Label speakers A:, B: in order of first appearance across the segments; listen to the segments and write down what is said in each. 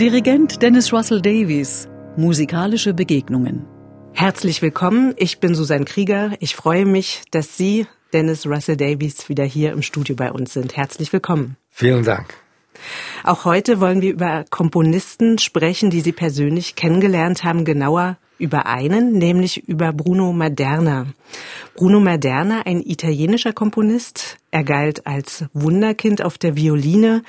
A: Dirigent Dennis Russell Davies. Musikalische Begegnungen.
B: Herzlich willkommen. Ich bin Susanne Krieger. Ich freue mich, dass Sie, Dennis Russell Davies, wieder hier im Studio bei uns sind. Herzlich willkommen.
C: Vielen Dank.
B: Auch heute wollen wir über Komponisten sprechen, die Sie persönlich kennengelernt haben, genauer über einen, nämlich über Bruno Maderna. Bruno Maderna, ein italienischer Komponist. Er galt als Wunderkind auf der Violine,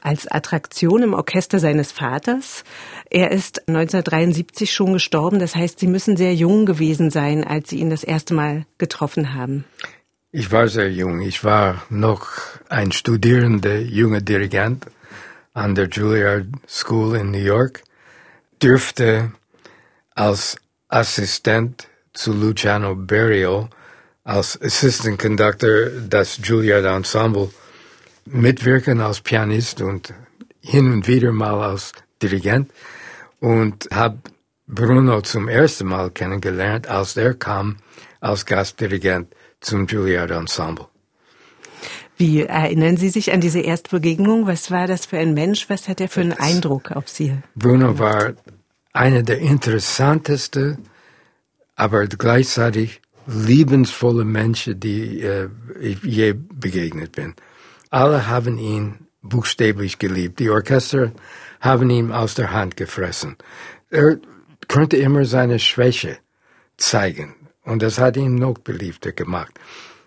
B: als Attraktion im Orchester seines Vaters. Er ist 1973 schon gestorben. Das heißt, Sie müssen sehr jung gewesen sein, als Sie ihn das erste Mal getroffen haben.
C: Ich war sehr jung. Ich war noch ein studierender junger Dirigent an der Juilliard School in New York, dürfte als Assistent zu Luciano Berio als Assistant Conductor das Juilliard Ensemble mitwirken als Pianist und hin und wieder mal als Dirigent und habe Bruno zum ersten Mal kennengelernt, als er kam als Gastdirigent zum Juilliard Ensemble.
B: Wie erinnern Sie sich an diese Erstbegegnung? Was war das für ein Mensch? Was hat er für einen das Eindruck auf Sie?
C: Bruno war einer der interessantesten, aber gleichzeitig liebensvolle Menschen, die äh, ich je begegnet bin. Alle haben ihn buchstäblich geliebt. Die Orchester haben ihn aus der Hand gefressen. Er konnte immer seine Schwäche zeigen und das hat ihn noch beliebter gemacht.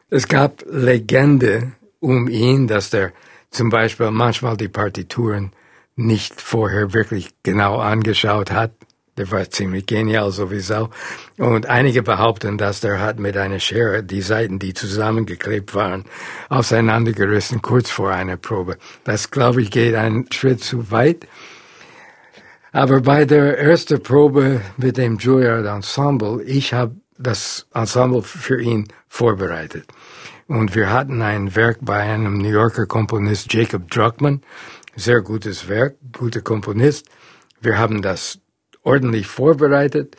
C: Es gab Legende um ihn, dass er zum Beispiel manchmal die Partituren nicht vorher wirklich genau angeschaut hat der war ziemlich genial sowieso. Und einige behaupten, dass der hat mit einer Schere die Seiten, die zusammengeklebt waren, auseinandergerissen kurz vor einer Probe. Das, glaube ich, geht einen Schritt zu weit. Aber bei der ersten Probe mit dem Juilliard Ensemble, ich habe das Ensemble für ihn vorbereitet. Und wir hatten ein Werk bei einem New Yorker Komponist, Jacob Druckmann. Sehr gutes Werk, guter Komponist. Wir haben das ordentlich vorbereitet.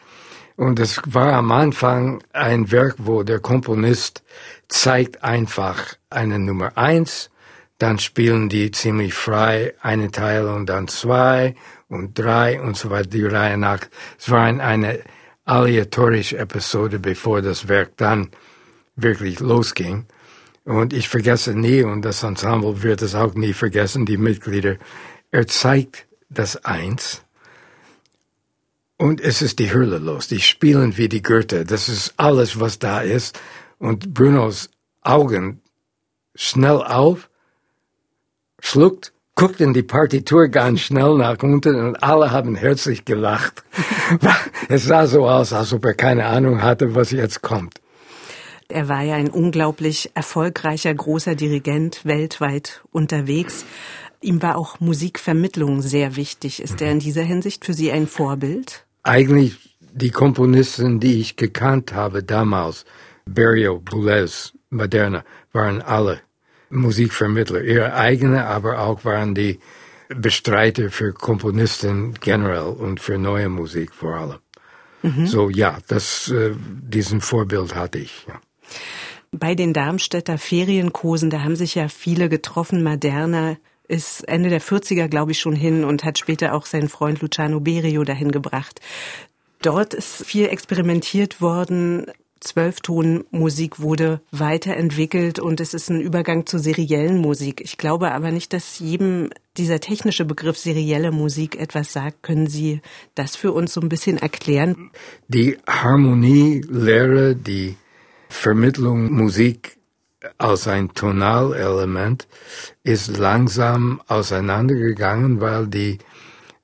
C: Und es war am Anfang ein Werk, wo der Komponist zeigt einfach eine Nummer eins, dann spielen die ziemlich frei eine Teil und dann zwei und drei und so weiter, die Reihe nach. Es war eine aleatorische Episode, bevor das Werk dann wirklich losging. Und ich vergesse nie, und das Ensemble wird es auch nie vergessen, die Mitglieder, er zeigt das Eins, und es ist die Hölle los. Die spielen wie die Goethe. Das ist alles, was da ist. Und Brunos Augen schnell auf, schluckt, guckt in die Partitur ganz schnell nach unten und alle haben herzlich gelacht. es sah so aus, als ob er keine Ahnung hatte, was jetzt kommt.
B: Er war ja ein unglaublich erfolgreicher, großer Dirigent, weltweit unterwegs. Ihm war auch Musikvermittlung sehr wichtig. Ist er in dieser Hinsicht für Sie ein Vorbild?
C: Eigentlich die Komponisten, die ich gekannt habe damals, Berio, Boulez, Moderna, waren alle Musikvermittler. Ihre eigene, aber auch waren die Bestreiter für Komponisten generell und für neue Musik vor allem. Mhm. So ja, das, äh, diesen Vorbild hatte ich. Ja.
B: Bei den Darmstädter Ferienkursen, da haben sich ja viele getroffen. Moderna ist Ende der 40er, glaube ich, schon hin und hat später auch seinen Freund Luciano Berio dahin gebracht. Dort ist viel experimentiert worden. Zwölftonmusik wurde weiterentwickelt und es ist ein Übergang zur seriellen Musik. Ich glaube aber nicht, dass jedem dieser technische Begriff serielle Musik etwas sagt. Können Sie das für uns so ein bisschen erklären?
C: Die Harmonielehre, die Vermittlung Musik als ein Tonalelement ist langsam auseinandergegangen, weil die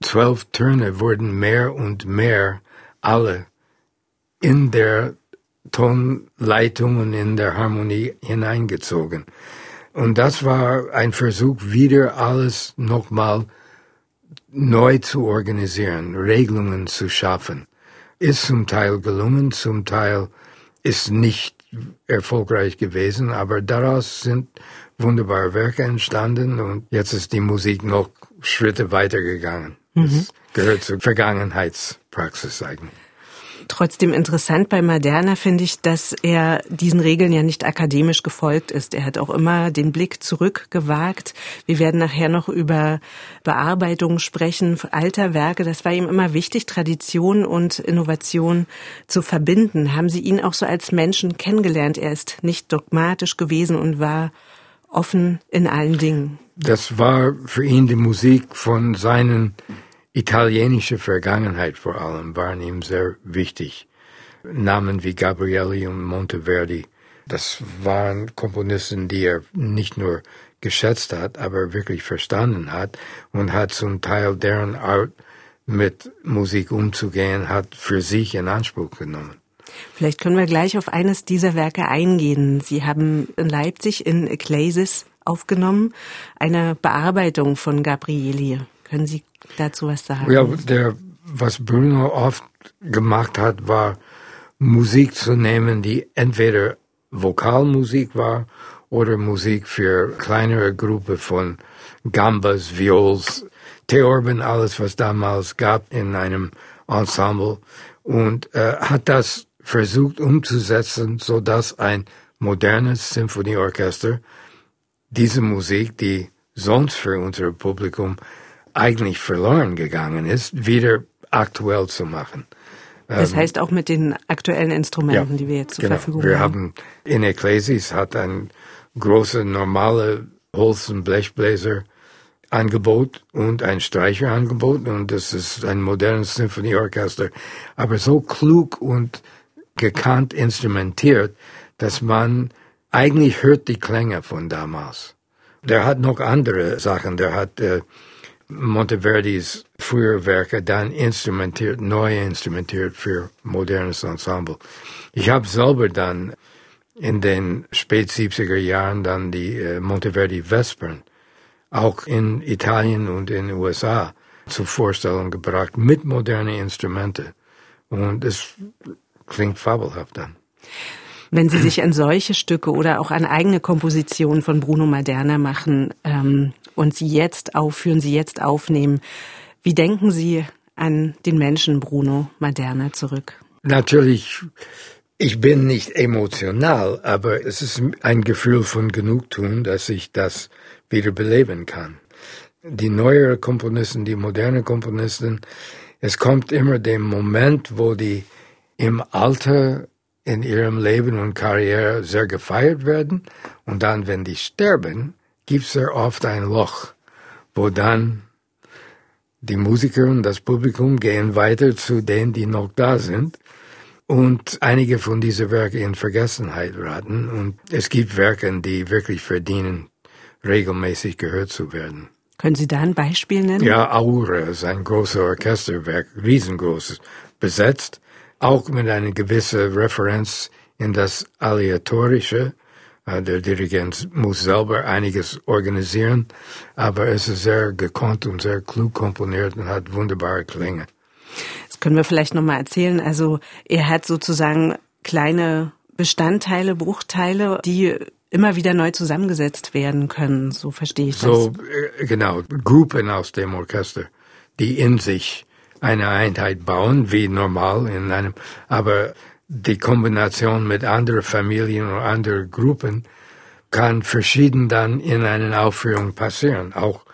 C: zwölf Töne wurden mehr und mehr alle in der Tonleitung und in der Harmonie hineingezogen. Und das war ein Versuch, wieder alles nochmal neu zu organisieren, Regelungen zu schaffen. Ist zum Teil gelungen, zum Teil ist nicht erfolgreich gewesen, aber daraus sind wunderbare Werke entstanden und jetzt ist die Musik noch Schritte weitergegangen. Mhm. Das gehört zur Vergangenheitspraxis eigentlich.
B: Trotzdem interessant bei Moderna finde ich, dass er diesen Regeln ja nicht akademisch gefolgt ist. Er hat auch immer den Blick zurückgewagt. Wir werden nachher noch über Bearbeitung sprechen, alter Werke. Das war ihm immer wichtig, Tradition und Innovation zu verbinden. Haben Sie ihn auch so als Menschen kennengelernt? Er ist nicht dogmatisch gewesen und war offen in allen Dingen.
C: Das war für ihn die Musik von seinen italienische Vergangenheit vor allem waren ihm sehr wichtig. Namen wie Gabrielli und Monteverdi, das waren Komponisten, die er nicht nur geschätzt hat, aber wirklich verstanden hat und hat zum Teil deren Art mit Musik umzugehen, hat für sich in Anspruch genommen.
B: Vielleicht können wir gleich auf eines dieser Werke eingehen. Sie haben in Leipzig in Ecclesis aufgenommen, eine Bearbeitung von Gabrieli. Können Sie dazu was sagen?
C: Ja, der, was Bruno oft gemacht hat, war Musik zu nehmen, die entweder Vokalmusik war oder Musik für kleinere Gruppe von Gambas, Viols, Theorben, alles was damals gab in einem Ensemble und äh, hat das versucht umzusetzen, so dass ein modernes Symphonieorchester diese Musik, die sonst für unser Publikum eigentlich verloren gegangen ist, wieder aktuell zu machen.
B: Das ähm, heißt auch mit den aktuellen Instrumenten, ja, die wir jetzt zur
C: genau.
B: Verfügung
C: wir
B: haben.
C: Wir haben in Ecclesis hat ein große normale Holz- und Blechbläser Angebot und ein Streicherangebot und das ist ein modernes Symphonieorchester, aber so klug und gekannt instrumentiert, dass man eigentlich hört die Klänge von damals. Der hat noch andere Sachen, der hat äh, Monteverdis frühere Werke dann instrumentiert, neu instrumentiert für modernes Ensemble. Ich habe selber dann in den spät 70er Jahren dann die äh, Monteverdi Vespern auch in Italien und in den USA zur Vorstellung gebracht mit modernen Instrumenten. Und es klingt fabelhaft dann.
B: Wenn Sie sich an solche Stücke oder auch an eigene Kompositionen von Bruno Maderna machen, ähm, und Sie jetzt aufführen, Sie jetzt aufnehmen. Wie denken Sie an den Menschen Bruno Maderna zurück?
C: Natürlich, ich bin nicht emotional, aber es ist ein Gefühl von Genugtuung, dass ich das wieder beleben kann. Die neueren Komponisten, die modernen Komponisten, es kommt immer dem Moment, wo die im Alter in ihrem Leben und Karriere sehr gefeiert werden und dann, wenn die sterben, gibt es sehr oft ein Loch, wo dann die Musiker und das Publikum gehen weiter zu denen, die noch da sind und einige von diesen Werken in Vergessenheit raten. Und es gibt Werke, die wirklich verdienen, regelmäßig gehört zu werden.
B: Können Sie da ein Beispiel nennen?
C: Ja, Aura ist ein großes Orchesterwerk, riesengroßes, besetzt, auch mit einer gewissen Referenz in das Aleatorische, äh, der Dirigent muss selber einiges organisieren, aber es ist sehr gekonnt und sehr klug komponiert und hat wunderbare Klänge.
B: Das können wir vielleicht nochmal erzählen. Also er hat sozusagen kleine Bestandteile, Bruchteile, die immer wieder neu zusammengesetzt werden können. So verstehe ich das.
C: So, äh, genau. Gruppen aus dem Orchester, die in sich eine Einheit bauen, wie normal in einem, aber die Kombination mit anderen Familien oder anderen Gruppen kann verschieden dann in einer Aufführung passieren. Auch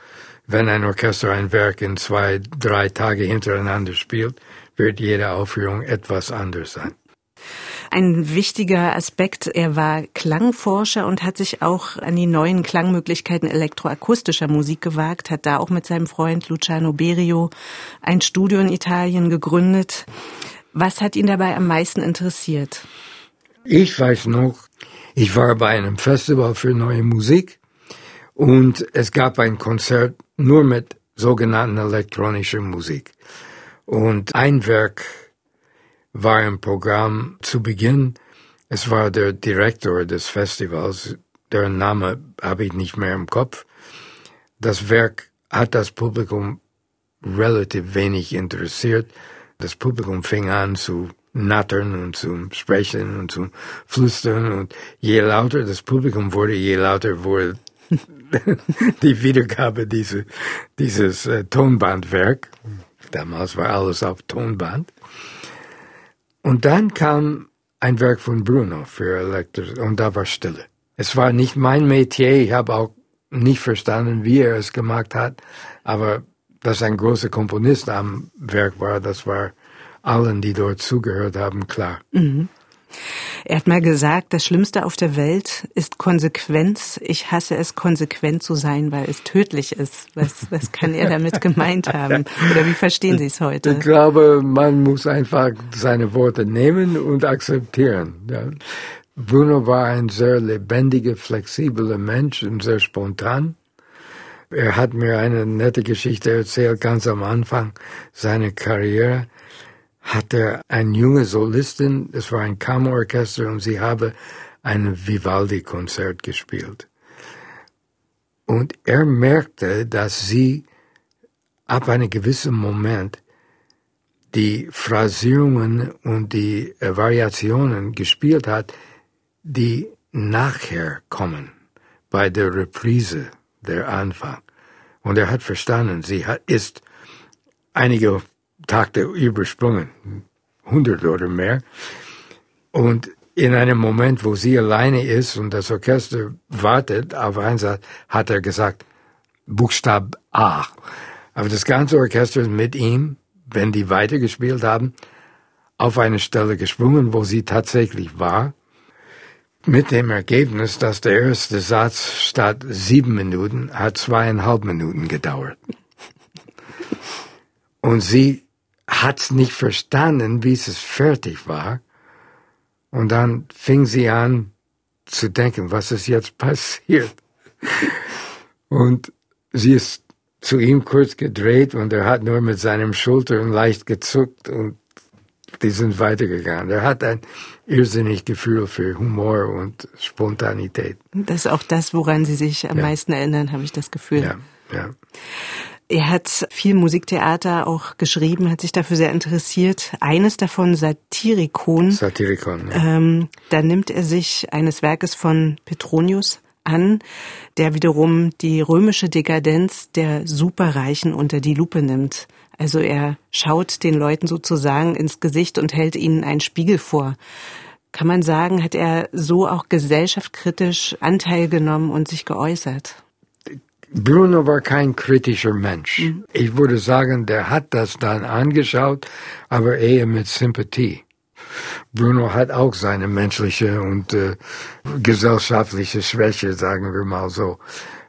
C: wenn ein Orchester ein Werk in zwei, drei Tage hintereinander spielt, wird jede Aufführung etwas anders sein.
B: Ein wichtiger Aspekt, er war Klangforscher und hat sich auch an die neuen Klangmöglichkeiten elektroakustischer Musik gewagt, hat da auch mit seinem Freund Luciano Berio ein Studio in Italien gegründet. Was hat ihn dabei am meisten interessiert?
C: Ich weiß noch, ich war bei einem Festival für neue Musik und es gab ein Konzert nur mit sogenannten elektronischer Musik. Und ein Werk war im Programm zu Beginn. Es war der Direktor des Festivals, deren Name habe ich nicht mehr im Kopf. Das Werk hat das Publikum relativ wenig interessiert. Das Publikum fing an zu nattern und zu sprechen und zu flüstern und je lauter das Publikum wurde, je lauter wurde die Wiedergabe diese, dieses äh, Tonbandwerk. Damals war alles auf Tonband. Und dann kam ein Werk von Bruno für Elektro und da war Stille. Es war nicht mein Metier, ich habe auch nicht verstanden, wie er es gemacht hat, aber dass ein großer Komponist am Werk war, das war allen, die dort zugehört haben, klar.
B: Mhm. Er hat mal gesagt, das Schlimmste auf der Welt ist Konsequenz. Ich hasse es, konsequent zu sein, weil es tödlich ist. Was, was kann er damit gemeint haben? Oder wie verstehen Sie es heute?
C: Ich glaube, man muss einfach seine Worte nehmen und akzeptieren. Ja. Bruno war ein sehr lebendiger, flexibler Mensch und sehr spontan. Er hat mir eine nette Geschichte erzählt, ganz am Anfang seiner Karriere hatte eine junge Solistin, es war ein Kammerorchester und sie habe ein Vivaldi-Konzert gespielt. Und er merkte, dass sie ab einem gewissen Moment die Phrasierungen und die Variationen gespielt hat, die nachher kommen, bei der Reprise, der Anfang. Und er hat verstanden, sie ist einige Takte übersprungen, hundert oder mehr. Und in einem Moment, wo sie alleine ist und das Orchester wartet auf Einsatz, hat er gesagt, Buchstab A. Aber das ganze Orchester ist mit ihm, wenn die weitergespielt haben, auf eine Stelle gesprungen, wo sie tatsächlich war. Mit dem Ergebnis, dass der erste Satz statt sieben Minuten hat zweieinhalb Minuten gedauert. Und sie hat's nicht verstanden, wie es fertig war. Und dann fing sie an zu denken, was ist jetzt passiert? Und sie ist zu ihm kurz gedreht und er hat nur mit seinen Schultern leicht gezuckt und die sind weitergegangen. Er hat ein irrsinnig Gefühl für Humor und Spontanität.
B: Das ist auch das, woran Sie sich am ja. meisten erinnern, habe ich das Gefühl.
C: Ja, ja.
B: Er hat viel Musiktheater auch geschrieben, hat sich dafür sehr interessiert. Eines davon Satirikon.
C: Satirikon.
B: Ja. Ähm, da nimmt er sich eines Werkes von Petronius an, der wiederum die römische Dekadenz der Superreichen unter die Lupe nimmt. Also er schaut den Leuten sozusagen ins Gesicht und hält ihnen einen Spiegel vor. Kann man sagen, hat er so auch gesellschaftskritisch Anteil genommen und sich geäußert?
C: Bruno war kein kritischer Mensch. Mhm. Ich würde sagen, der hat das dann angeschaut, aber eher mit Sympathie. Bruno hat auch seine menschliche und äh, gesellschaftliche Schwäche, sagen wir mal so.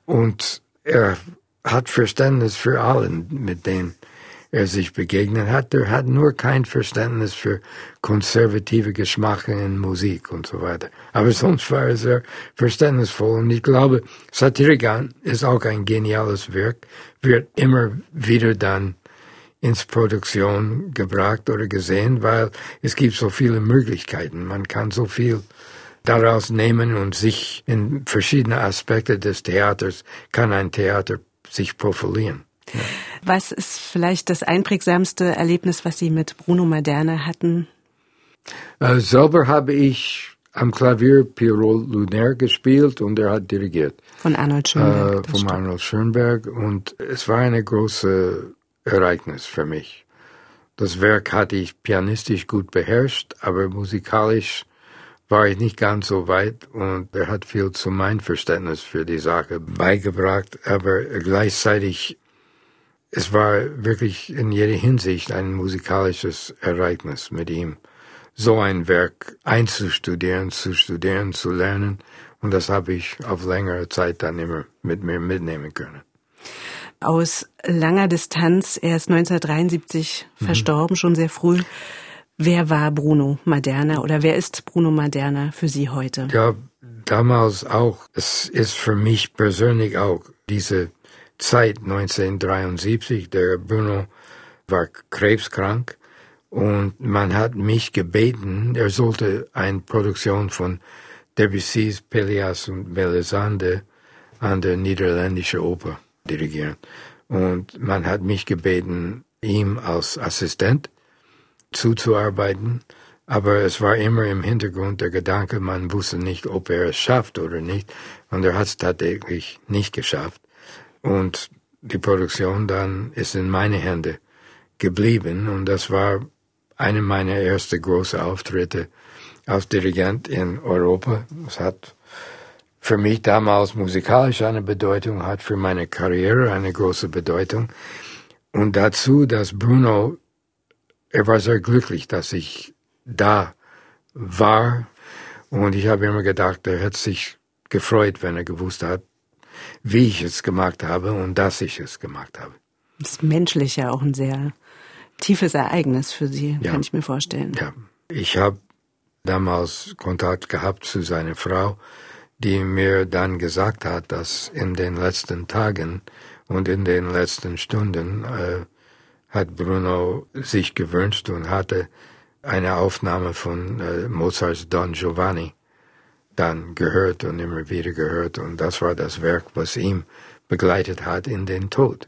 C: Und er hat Verständnis für allen, mit denen er sich begegnet hat. Er hat nur kein Verständnis für konservative Geschmack in Musik und so weiter. Aber sonst war er sehr verständnisvoll. Und ich glaube, Satirikan ist auch ein geniales Werk, wird immer wieder dann ins Produktion gebracht oder gesehen, weil es gibt so viele Möglichkeiten. Man kann so viel daraus nehmen und sich in verschiedene Aspekte des Theaters kann ein Theater sich profilieren. Ja.
B: Was ist vielleicht das einprägsamste Erlebnis, was Sie mit Bruno Maderna hatten?
C: Äh, selber habe ich am Klavier Pierrot Lunaire gespielt und er hat dirigiert.
B: Von Arnold Schönberg.
C: Äh, von Arnold Schönberg und es war eine große Ereignis für mich. Das Werk hatte ich pianistisch gut beherrscht, aber musikalisch war ich nicht ganz so weit und er hat viel zu meinem Verständnis für die Sache beigebracht, aber gleichzeitig es war wirklich in jeder Hinsicht ein musikalisches Ereignis mit ihm, so ein Werk einzustudieren, zu studieren, zu lernen. Und das habe ich auf längere Zeit dann immer mit mir mitnehmen können.
B: Aus langer Distanz, er ist 1973 mhm. verstorben, schon sehr früh. Wer war Bruno Maderna oder wer ist Bruno Maderna für Sie heute?
C: Ja, damals auch. Es ist für mich persönlich auch diese Zeit 1973. Der Bruno war krebskrank und man hat mich gebeten, er sollte eine Produktion von Debussy's Pelias und Melisande an der niederländischen Oper dirigieren. Und man hat mich gebeten, ihm als Assistent zuzuarbeiten, aber es war immer im Hintergrund der Gedanke, man wusste nicht, ob er es schafft oder nicht, und er hat es tatsächlich nicht geschafft. Und die Produktion dann ist in meine Hände geblieben und das war eine meiner ersten großen Auftritte als Dirigent in Europa. Es hat für mich damals musikalisch eine Bedeutung, hat für meine Karriere eine große Bedeutung. Und dazu, dass Bruno, er war sehr glücklich, dass ich da war. Und ich habe immer gedacht, er hätte sich gefreut, wenn er gewusst hat, wie ich es gemacht habe und dass ich es gemacht habe.
B: Das ist menschlich ja auch ein sehr tiefes Ereignis für Sie, ja. kann ich mir vorstellen.
C: Ja, ich habe damals Kontakt gehabt zu seiner Frau, die mir dann gesagt hat, dass in den letzten Tagen und in den letzten Stunden äh, hat Bruno sich gewünscht und hatte eine Aufnahme von äh, Mozarts Don Giovanni dann gehört und immer wieder gehört und das war das Werk, was ihm begleitet hat in den Tod.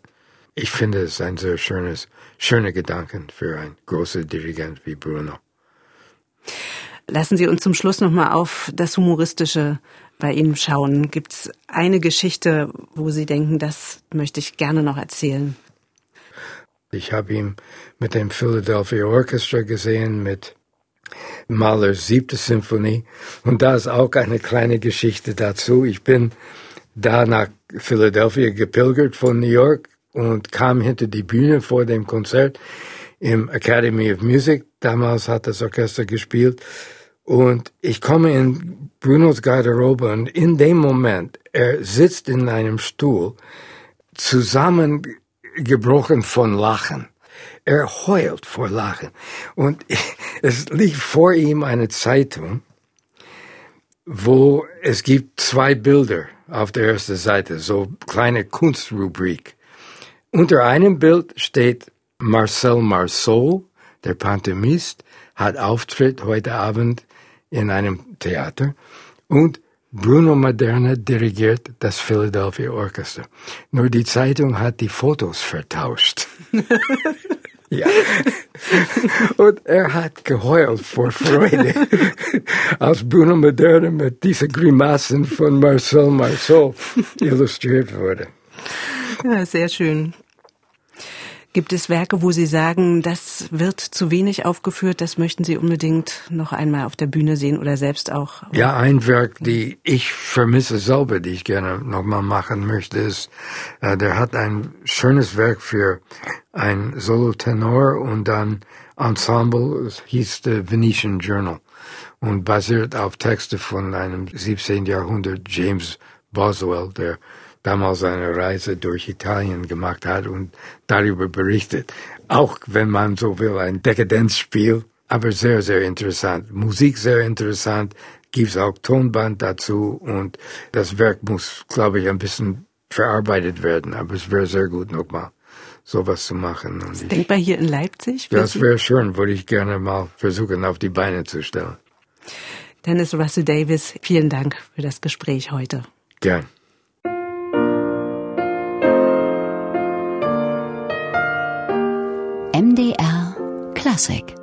C: Ich finde es ein sehr schönes, schöner Gedanken für einen großen Dirigent wie Bruno.
B: Lassen Sie uns zum Schluss nochmal auf das Humoristische bei Ihnen schauen. Gibt es eine Geschichte, wo Sie denken, das möchte ich gerne noch erzählen?
C: Ich habe ihn mit dem Philadelphia Orchestra gesehen, mit Mahlers siebte Symphonie. Und da ist auch eine kleine Geschichte dazu. Ich bin da nach Philadelphia gepilgert von New York und kam hinter die Bühne vor dem Konzert im Academy of Music. Damals hat das Orchester gespielt. Und ich komme in Brunos Garderobe und in dem Moment, er sitzt in einem Stuhl, zusammengebrochen von Lachen. Er heult vor Lachen. Und es liegt vor ihm eine Zeitung, wo es gibt zwei Bilder auf der ersten Seite, so kleine Kunstrubrik. Unter einem Bild steht Marcel Marceau, der Pantomist, hat Auftritt heute Abend in einem Theater und Bruno Maderna dirigiert das Philadelphia Orchestra. Nur die Zeitung hat die Fotos vertauscht. ja. Und er hat geheult vor Freude, als Bruno Maderna mit diesen Grimassen von Marcel Marceau illustriert wurde.
B: Ja, sehr schön. Gibt es Werke, wo Sie sagen, das wird zu wenig aufgeführt, das möchten Sie unbedingt noch einmal auf der Bühne sehen oder selbst auch?
C: Ja, ein Werk, die ich vermisse selber, die ich gerne nochmal machen möchte, ist, äh, der hat ein schönes Werk für ein Solo-Tenor und dann Ensemble, es hieß The Venetian Journal und basiert auf Texte von einem 17. Jahrhundert James Boswell, der damals eine Reise durch Italien gemacht hat und darüber berichtet. Auch wenn man so will, ein Dekadenzspiel, aber sehr, sehr interessant. Musik sehr interessant, gibt's auch Tonband dazu und das Werk muss, glaube ich, ein bisschen verarbeitet werden, aber es wäre sehr gut nochmal sowas zu machen.
B: Und ich, denkbar hier in Leipzig?
C: Das wäre schön, würde ich gerne mal versuchen auf die Beine zu stellen.
B: Dennis Russell Davis, vielen Dank für das Gespräch heute.
C: Gern.
D: MDR Klassik